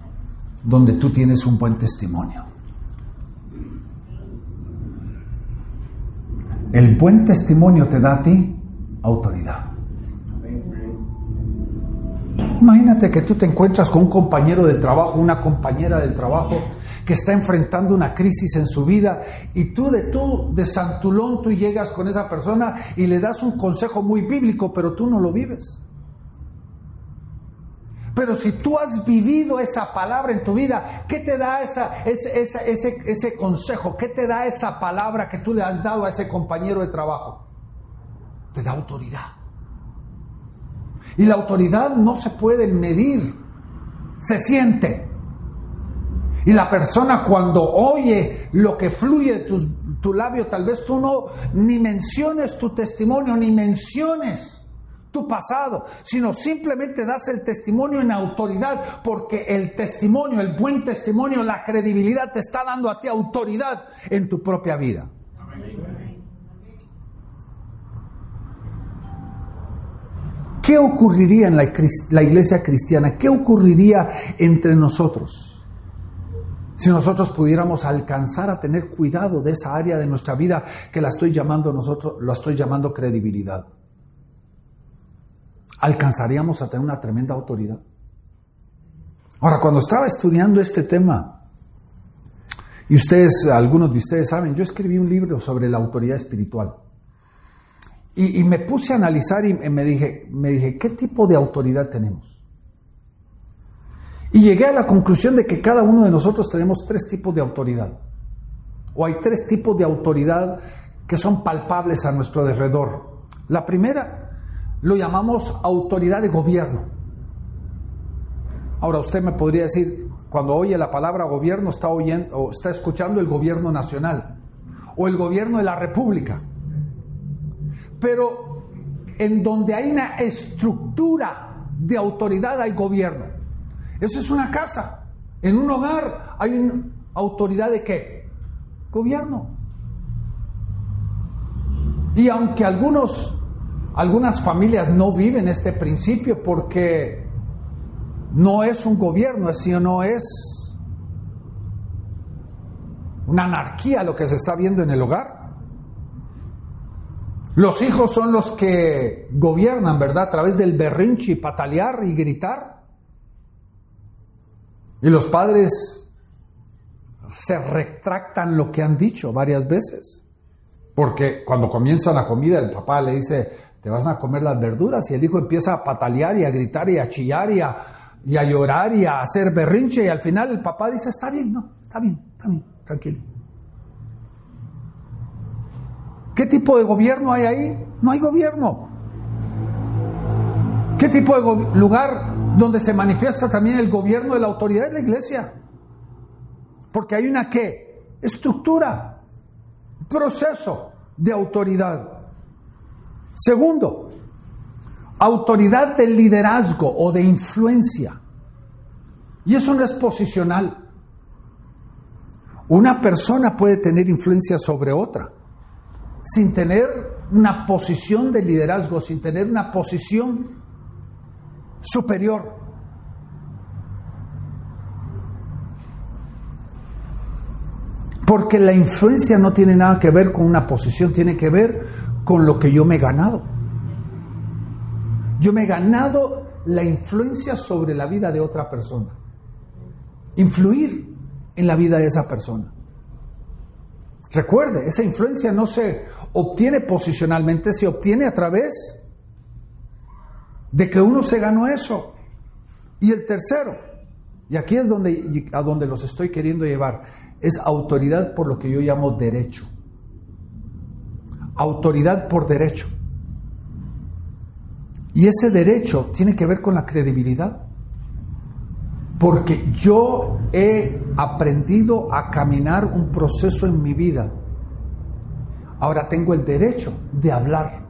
donde tú tienes un buen testimonio. El buen testimonio te da a ti autoridad. Imagínate que tú te encuentras con un compañero del trabajo, una compañera del trabajo que está enfrentando una crisis en su vida y tú de tú de santulón tú llegas con esa persona y le das un consejo muy bíblico, pero tú no lo vives. Pero si tú has vivido esa palabra en tu vida, ¿qué te da esa, ese, ese, ese consejo? ¿Qué te da esa palabra que tú le has dado a ese compañero de trabajo? Te da autoridad. Y la autoridad no se puede medir, se siente. Y la persona cuando oye lo que fluye de tu, labio, tal vez tú no ni menciones tu testimonio, ni menciones tu pasado, sino simplemente das el testimonio en autoridad, porque el testimonio, el buen testimonio, la credibilidad te está dando a ti autoridad en tu propia vida. ¿Qué ocurriría en la, la iglesia cristiana? ¿Qué ocurriría entre nosotros? Si nosotros pudiéramos alcanzar a tener cuidado de esa área de nuestra vida que la estoy llamando nosotros, lo estoy llamando credibilidad, alcanzaríamos a tener una tremenda autoridad. Ahora, cuando estaba estudiando este tema, y ustedes, algunos de ustedes saben, yo escribí un libro sobre la autoridad espiritual. Y, me puse a analizar y me dije, me dije, ¿qué tipo de autoridad tenemos? Y llegué a la conclusión de que cada uno de nosotros tenemos tres tipos de autoridad. O hay tres tipos de autoridad que son palpables a nuestro alrededor. La primera lo llamamos autoridad de gobierno. Ahora usted me podría decir, cuando oye la palabra gobierno está oyendo o está escuchando el gobierno nacional o el gobierno de la república. Pero en donde hay una estructura de autoridad hay gobierno. Eso es una casa. En un hogar hay una autoridad de qué? Gobierno. Y aunque algunos, algunas familias no viven este principio porque no es un gobierno, sino es una anarquía lo que se está viendo en el hogar. Los hijos son los que gobiernan, ¿verdad? A través del berrinche patalear y gritar. Y los padres se retractan lo que han dicho varias veces. Porque cuando comienza la comida, el papá le dice, te vas a comer las verduras, y el hijo empieza a patalear y a gritar y a chillar y a, y a llorar y a hacer berrinche, y al final el papá dice, está bien, no, está bien, está bien, tranquilo. ¿Qué tipo de gobierno hay ahí? No hay gobierno. ¿Qué tipo de lugar donde se manifiesta también el gobierno de la autoridad de la iglesia? Porque hay una qué? Estructura, proceso de autoridad. Segundo, autoridad de liderazgo o de influencia. Y eso no es posicional. Una persona puede tener influencia sobre otra sin tener una posición de liderazgo, sin tener una posición superior. Porque la influencia no tiene nada que ver con una posición, tiene que ver con lo que yo me he ganado. Yo me he ganado la influencia sobre la vida de otra persona. Influir en la vida de esa persona. Recuerde, esa influencia no se obtiene posicionalmente, se obtiene a través de que uno se ganó eso. Y el tercero, y aquí es donde, a donde los estoy queriendo llevar, es autoridad por lo que yo llamo derecho. Autoridad por derecho. Y ese derecho tiene que ver con la credibilidad. Porque yo he aprendido a caminar un proceso en mi vida. Ahora tengo el derecho de hablar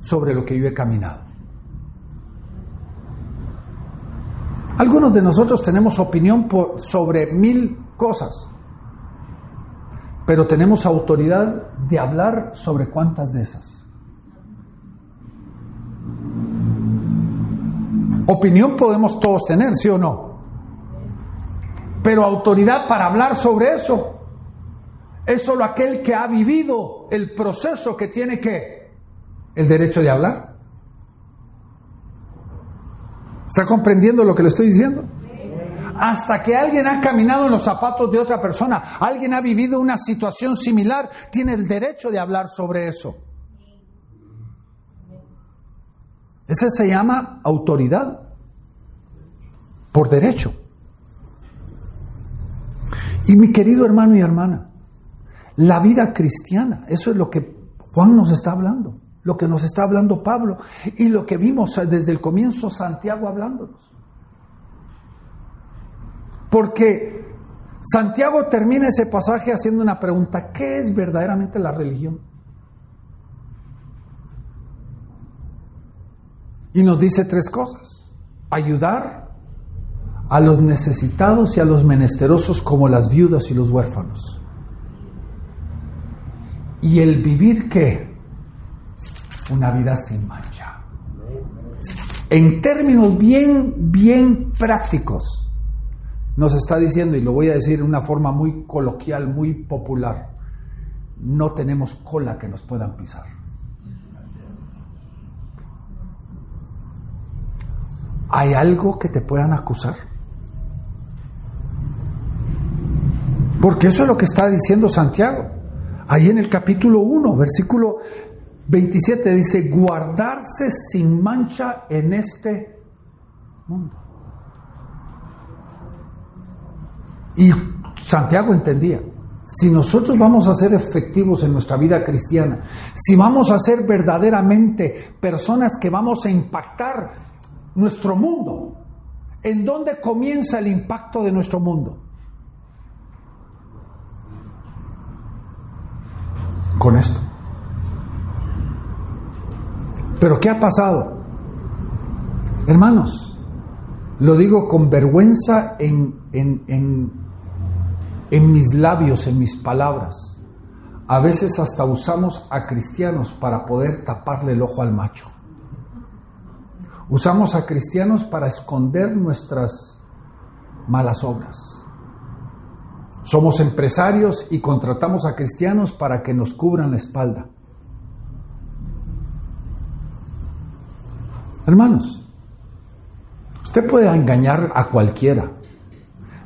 sobre lo que yo he caminado. Algunos de nosotros tenemos opinión sobre mil cosas, pero tenemos autoridad de hablar sobre cuántas de esas. Opinión podemos todos tener, ¿sí o no? Pero autoridad para hablar sobre eso es solo aquel que ha vivido el proceso que tiene que el derecho de hablar. ¿Está comprendiendo lo que le estoy diciendo? Hasta que alguien ha caminado en los zapatos de otra persona, alguien ha vivido una situación similar, tiene el derecho de hablar sobre eso. Ese se llama autoridad por derecho. Y mi querido hermano y hermana, la vida cristiana, eso es lo que Juan nos está hablando, lo que nos está hablando Pablo y lo que vimos desde el comienzo Santiago hablándonos. Porque Santiago termina ese pasaje haciendo una pregunta, ¿qué es verdaderamente la religión? Y nos dice tres cosas. Ayudar a los necesitados y a los menesterosos como las viudas y los huérfanos. Y el vivir qué? Una vida sin mancha. En términos bien, bien prácticos, nos está diciendo, y lo voy a decir de una forma muy coloquial, muy popular, no tenemos cola que nos puedan pisar. ¿Hay algo que te puedan acusar? Porque eso es lo que está diciendo Santiago. Ahí en el capítulo 1, versículo 27 dice, guardarse sin mancha en este mundo. Y Santiago entendía, si nosotros vamos a ser efectivos en nuestra vida cristiana, si vamos a ser verdaderamente personas que vamos a impactar nuestro mundo. ¿En dónde comienza el impacto de nuestro mundo? Con esto. Pero ¿qué ha pasado? Hermanos, lo digo con vergüenza en, en, en, mis labios, en mis palabras. A veces hasta usamos a cristianos para poder taparle el ojo al macho. Usamos a cristianos para esconder nuestras malas obras. Somos empresarios y contratamos a cristianos para que nos cubran la espalda. Hermanos, usted puede engañar a cualquiera,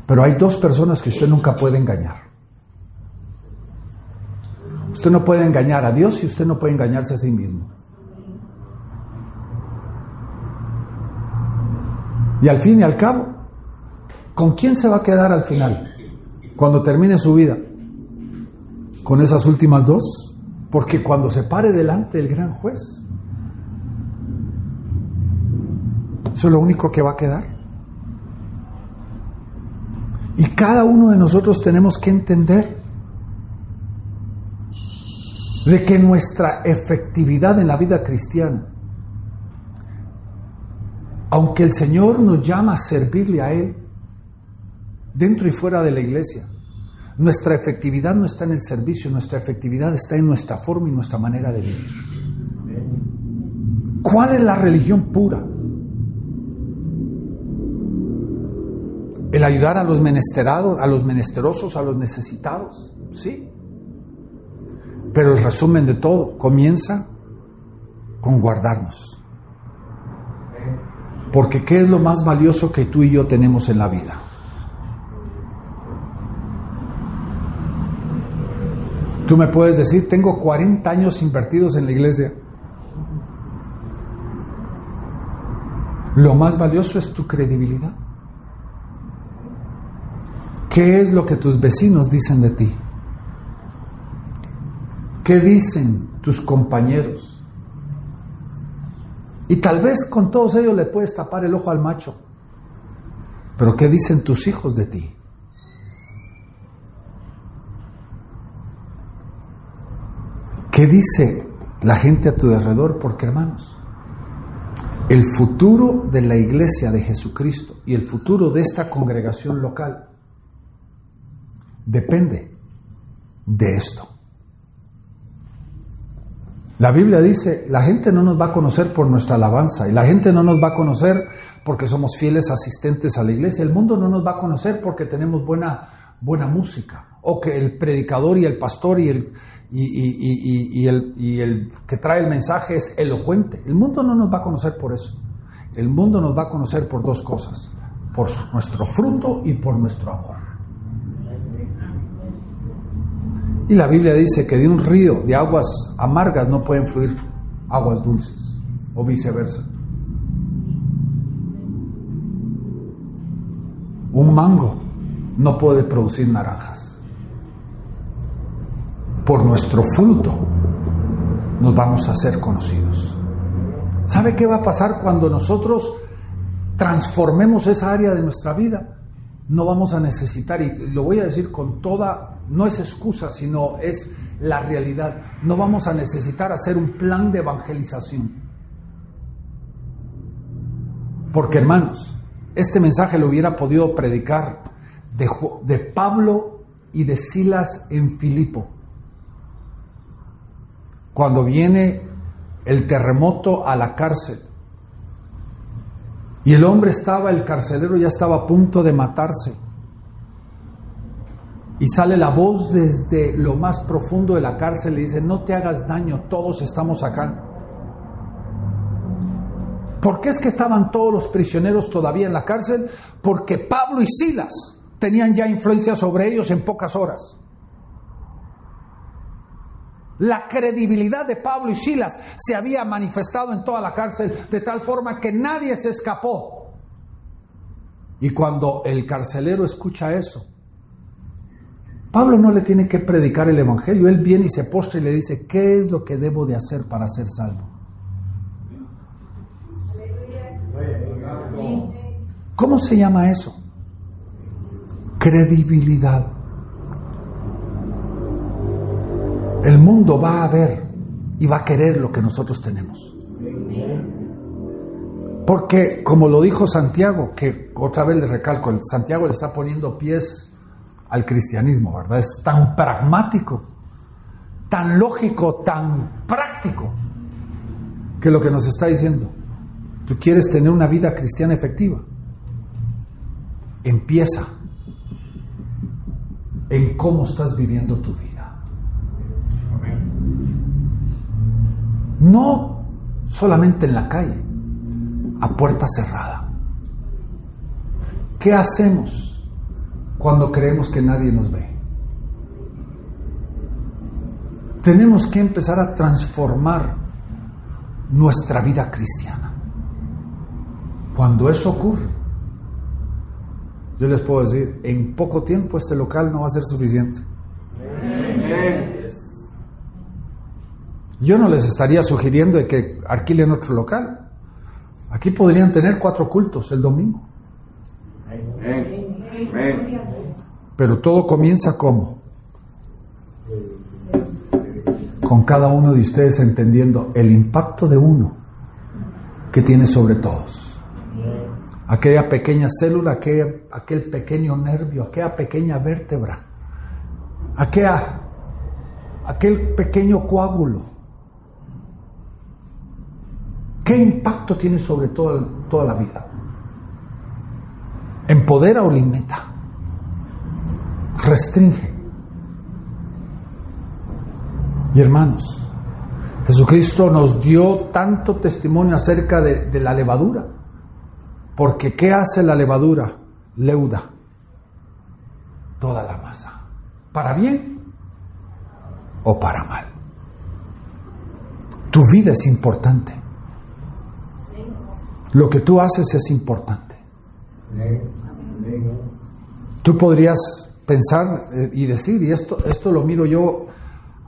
pero hay dos personas que usted nunca puede engañar. Usted no puede engañar a Dios y usted no puede engañarse a sí mismo. Y al fin y al cabo, ¿con quién se va a quedar al final? Cuando termine su vida. ¿Con esas últimas dos? Porque cuando se pare delante del gran juez, Eso es lo único que va a quedar. Y cada uno de nosotros tenemos que entender de que nuestra efectividad en la vida cristiana, aunque el Señor nos llama a servirle a Él, dentro y fuera de la iglesia, nuestra efectividad no está en el servicio, nuestra efectividad está en nuestra forma y nuestra manera de vivir. ¿Cuál es la religión pura? El ayudar a los menesterados, a los menesterosos, a los necesitados, sí. Pero el resumen de todo comienza con guardarnos. Porque ¿qué es lo más valioso que tú y yo tenemos en la vida? Tú me puedes decir, tengo 40 años invertidos en la iglesia. Lo más valioso es tu credibilidad. ¿Qué es lo que tus vecinos dicen de ti? ¿Qué dicen tus compañeros? Y tal vez con todos ellos le puedes tapar el ojo al macho. Pero ¿qué dicen tus hijos de ti? ¿Qué dice la gente a tu alrededor? Porque hermanos, el futuro de la iglesia de Jesucristo y el futuro de esta congregación local depende de esto. La Biblia dice, la gente no nos va a conocer por nuestra alabanza y la gente no nos va a conocer porque somos fieles asistentes a la iglesia. El mundo no nos va a conocer porque tenemos buena, buena música o que el predicador y el pastor y el, y, el, y el que trae el mensaje es elocuente. El mundo no nos va a conocer por eso. El mundo nos va a conocer por dos cosas, por nuestro fruto y por nuestro amor. Y la Biblia dice que de un río de aguas amargas no pueden fluir aguas dulces, o viceversa. Un mango no puede producir naranjas. Por nuestro fruto nos vamos a hacer conocidos. ¿Sabe qué va a pasar cuando nosotros transformemos esa área de nuestra vida? No vamos a necesitar, y lo voy a decir con toda no es excusa, sino es la realidad. No vamos a necesitar hacer un plan de evangelización. Porque hermanos, este mensaje lo hubiera podido predicar de, de Pablo y de Silas en Filipo. Cuando viene el terremoto a la cárcel. Y el hombre estaba, el carcelero ya estaba a punto de matarse. Y sale la voz desde lo más profundo de la cárcel y dice, no te hagas daño, todos estamos acá. ¿Por qué es que estaban todos los prisioneros todavía en la cárcel? Porque Pablo y Silas tenían ya influencia sobre ellos en pocas horas. La credibilidad de Pablo y Silas se había manifestado en toda la cárcel de tal forma que nadie se escapó. Y cuando el carcelero escucha eso, Pablo no le tiene que predicar el Evangelio, él viene y se postra y le dice, ¿qué es lo que debo de hacer para ser salvo? ¿Cómo se llama eso? Credibilidad. El mundo va a ver y va a querer lo que nosotros tenemos. Porque, como lo dijo Santiago, que otra vez le recalco, Santiago le está poniendo pies al cristianismo, ¿verdad? Es tan pragmático, tan lógico, tan práctico, que lo que nos está diciendo, tú quieres tener una vida cristiana efectiva, empieza en cómo estás viviendo tu vida. No solamente en la calle, a puerta cerrada. ¿Qué hacemos? Cuando creemos que nadie nos ve. Tenemos que empezar a transformar nuestra vida cristiana. Cuando eso ocurre, yo les puedo decir, en poco tiempo este local no va a ser suficiente. Yo no les estaría sugiriendo de que alquilen otro local. Aquí podrían tener cuatro cultos el domingo. Pero todo comienza como? Con cada uno de ustedes entendiendo el impacto de uno que tiene sobre todos. Aquella pequeña célula, aquel, aquel pequeño nervio, aquella pequeña vértebra, aquella, aquel pequeño coágulo ¿Qué impacto tiene sobre toda, toda la vida? ¿Empodera o limita? Restringe. Y hermanos, Jesucristo nos dio tanto testimonio acerca de, de la levadura. Porque ¿qué hace la levadura? Leuda toda la masa. ¿Para bien o para mal? Tu vida es importante. Lo que tú haces es importante. Tú podrías pensar eh, y decir, y esto, esto lo miro yo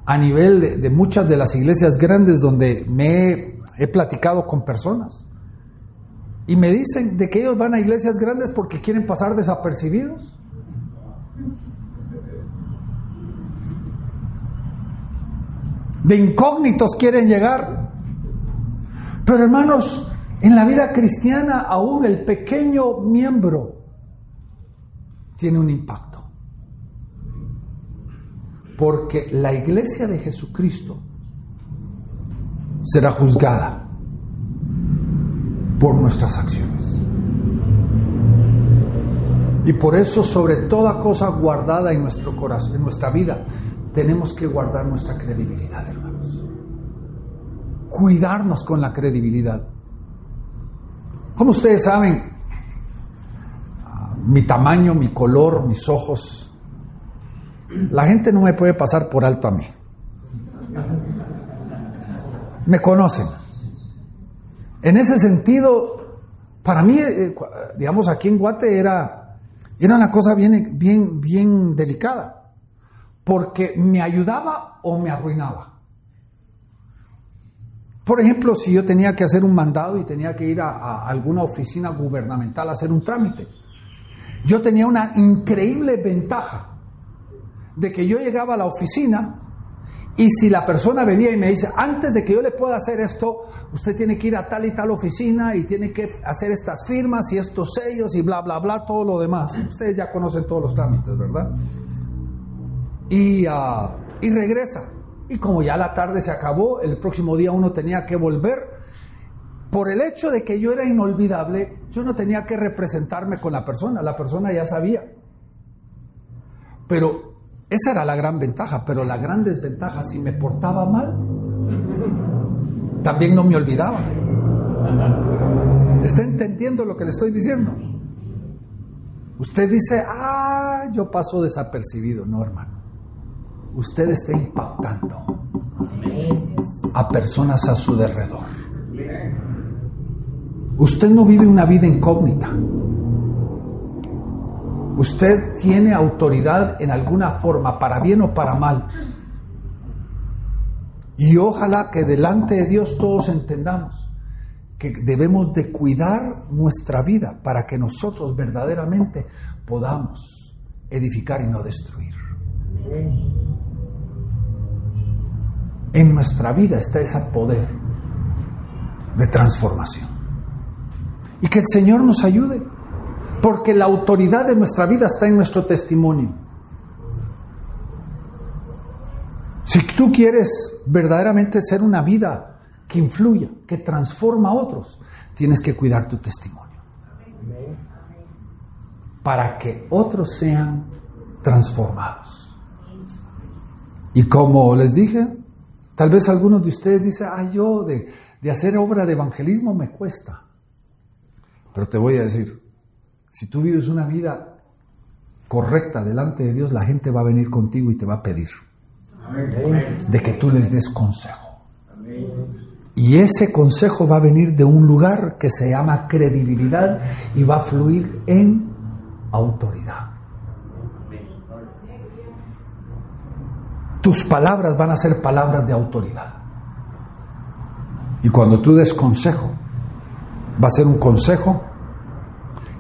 a nivel de, muchas de las iglesias grandes donde me he, platicado con personas. Y me dicen de que ellos van a iglesias grandes porque quieren pasar desapercibidos. De incógnitos quieren llegar. Pero hermanos, en la vida cristiana aún el pequeño miembro tiene un impacto. Porque la iglesia de Jesucristo será juzgada por nuestras acciones. Y por eso, sobre toda cosa guardada en nuestro corazón, en nuestra vida, tenemos que guardar nuestra credibilidad, hermanos. Cuidarnos con la credibilidad. Como ustedes saben, mi tamaño, mi color, mis ojos, la gente no me puede pasar por alto a mí. Me conocen. En ese sentido, para mí, eh, digamos, aquí en Guate era, era una cosa bien, bien, bien delicada, porque me ayudaba o me arruinaba. Por ejemplo, si yo tenía que hacer un mandado y tenía que ir a, alguna oficina gubernamental a hacer un trámite, yo tenía una increíble ventaja de que yo llegaba a la oficina y si la persona venía y me dice, antes de que yo le pueda hacer esto, usted tiene que ir a tal y tal oficina y tiene que hacer estas firmas y estos sellos y bla, bla, bla, todo lo demás. Ustedes ya conocen todos los trámites, ¿verdad? Y, uh, y regresa. Y como ya la tarde se acabó, el próximo día uno tenía que volver. Por el hecho de que yo era inolvidable, yo no tenía que representarme con la persona, la persona ya sabía. Pero esa era la gran ventaja, pero la gran desventaja, si me portaba mal, también no me olvidaba. ¿Está entendiendo lo que le estoy diciendo? Usted dice, ah, yo paso desapercibido. No, hermano usted está impactando a personas a su derredor. Usted no vive una vida incógnita. Usted tiene autoridad en alguna forma, para bien o para mal. Y ojalá que delante de Dios todos entendamos que debemos de cuidar nuestra vida para que nosotros verdaderamente podamos edificar y no destruir. En nuestra vida está ese poder de transformación. Y que el Señor nos ayude, porque la autoridad de nuestra vida está en nuestro testimonio. Si tú quieres verdaderamente ser una vida que influya, que transforma a otros, tienes que cuidar tu testimonio. Para que otros sean transformados. Y como les dije, Tal vez algunos de ustedes dicen, ah, yo de, hacer obra de evangelismo me cuesta. Pero te voy a decir, si tú vives una vida correcta delante de Dios, la gente va a venir contigo y te va a pedir de que tú les des consejo. Y ese consejo va a venir de un lugar que se llama credibilidad y va a fluir en autoridad. Tus palabras van a ser palabras de autoridad. Y cuando tú des consejo, Va a ser un consejo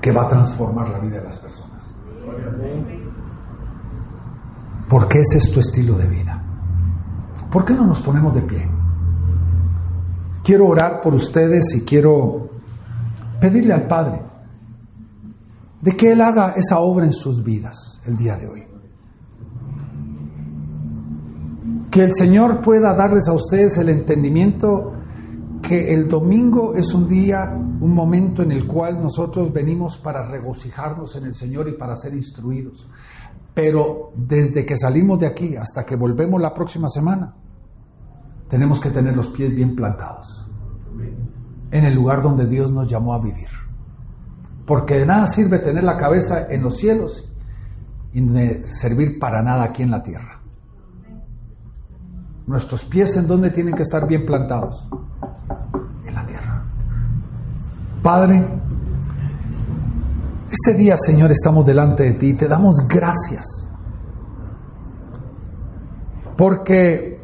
que va a transformar la vida de las personas. Porque ese es tu estilo de vida. ¿Por qué no nos ponemos de pie? Quiero orar por ustedes y quiero pedirle al Padre de que Él haga esa obra en sus vidas el día de hoy. Que el Señor pueda darles a ustedes el entendimiento que el domingo es un día, un momento en el cual nosotros venimos para regocijarnos en el Señor y para ser instruidos. Pero desde que salimos de aquí hasta que volvemos la próxima semana, tenemos que tener los pies bien plantados en el lugar donde Dios nos llamó a vivir. Porque de nada sirve tener la cabeza en los cielos y servir para nada aquí en la tierra. Nuestros pies en donde tienen que estar bien plantados? En la tierra. Padre, este día, Señor, estamos delante de ti te damos gracias. Porque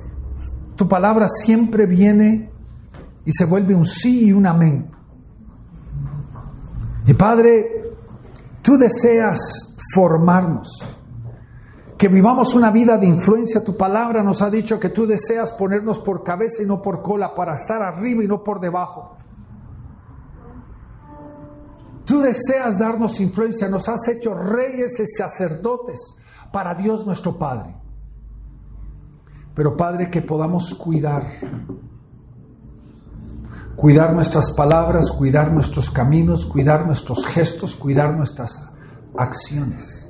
tu palabra siempre viene y se vuelve un sí y un amén. Y Padre, tú deseas formarnos que vivamos una vida de influencia. Tu palabra nos ha dicho que tú deseas ponernos por cabeza y no por cola, para estar arriba y no por debajo. Tú deseas darnos influencia, nos has hecho reyes y sacerdotes para Dios nuestro Padre. Pero Padre, que podamos cuidar, cuidar nuestras palabras, cuidar nuestros caminos, cuidar nuestros gestos, cuidar nuestras acciones.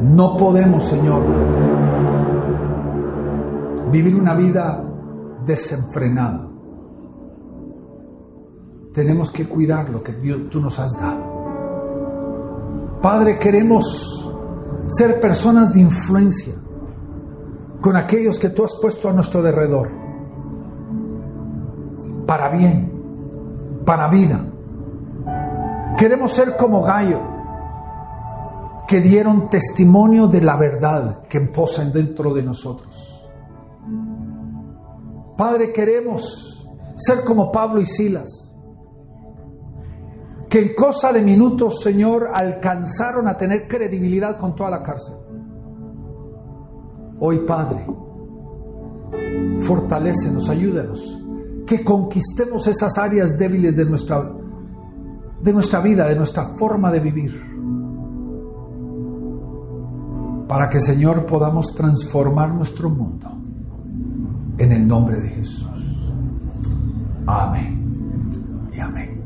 No podemos, Señor, vivir una vida desenfrenada. Tenemos que cuidar lo que Dios, tú nos has dado. Padre, queremos ser personas de influencia con aquellos que tú has puesto a nuestro derredor. Para bien, para vida. Queremos ser como Gallo que dieron testimonio de la verdad que posa dentro de nosotros. Padre, queremos ser como Pablo y Silas, que en cosa de minutos, Señor, alcanzaron a tener credibilidad con toda la cárcel. Hoy, Padre, fortalécenos, ayúdanos, que conquistemos esas áreas débiles de nuestra, de nuestra vida, de nuestra forma de vivir para que Señor podamos transformar nuestro mundo. En el nombre de Jesús. Amén y amén.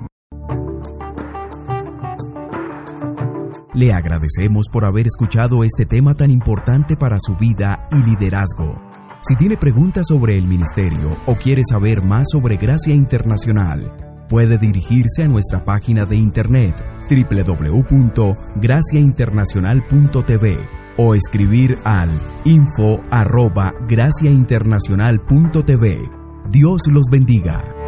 Le agradecemos por haber escuchado este tema tan importante para su vida y liderazgo. Si tiene preguntas sobre el ministerio o quiere saber más sobre Gracia Internacional, puede dirigirse a nuestra página de internet www.graciainternacional.tv o escribir al info arroba graciainternacional.tv. Dios los bendiga.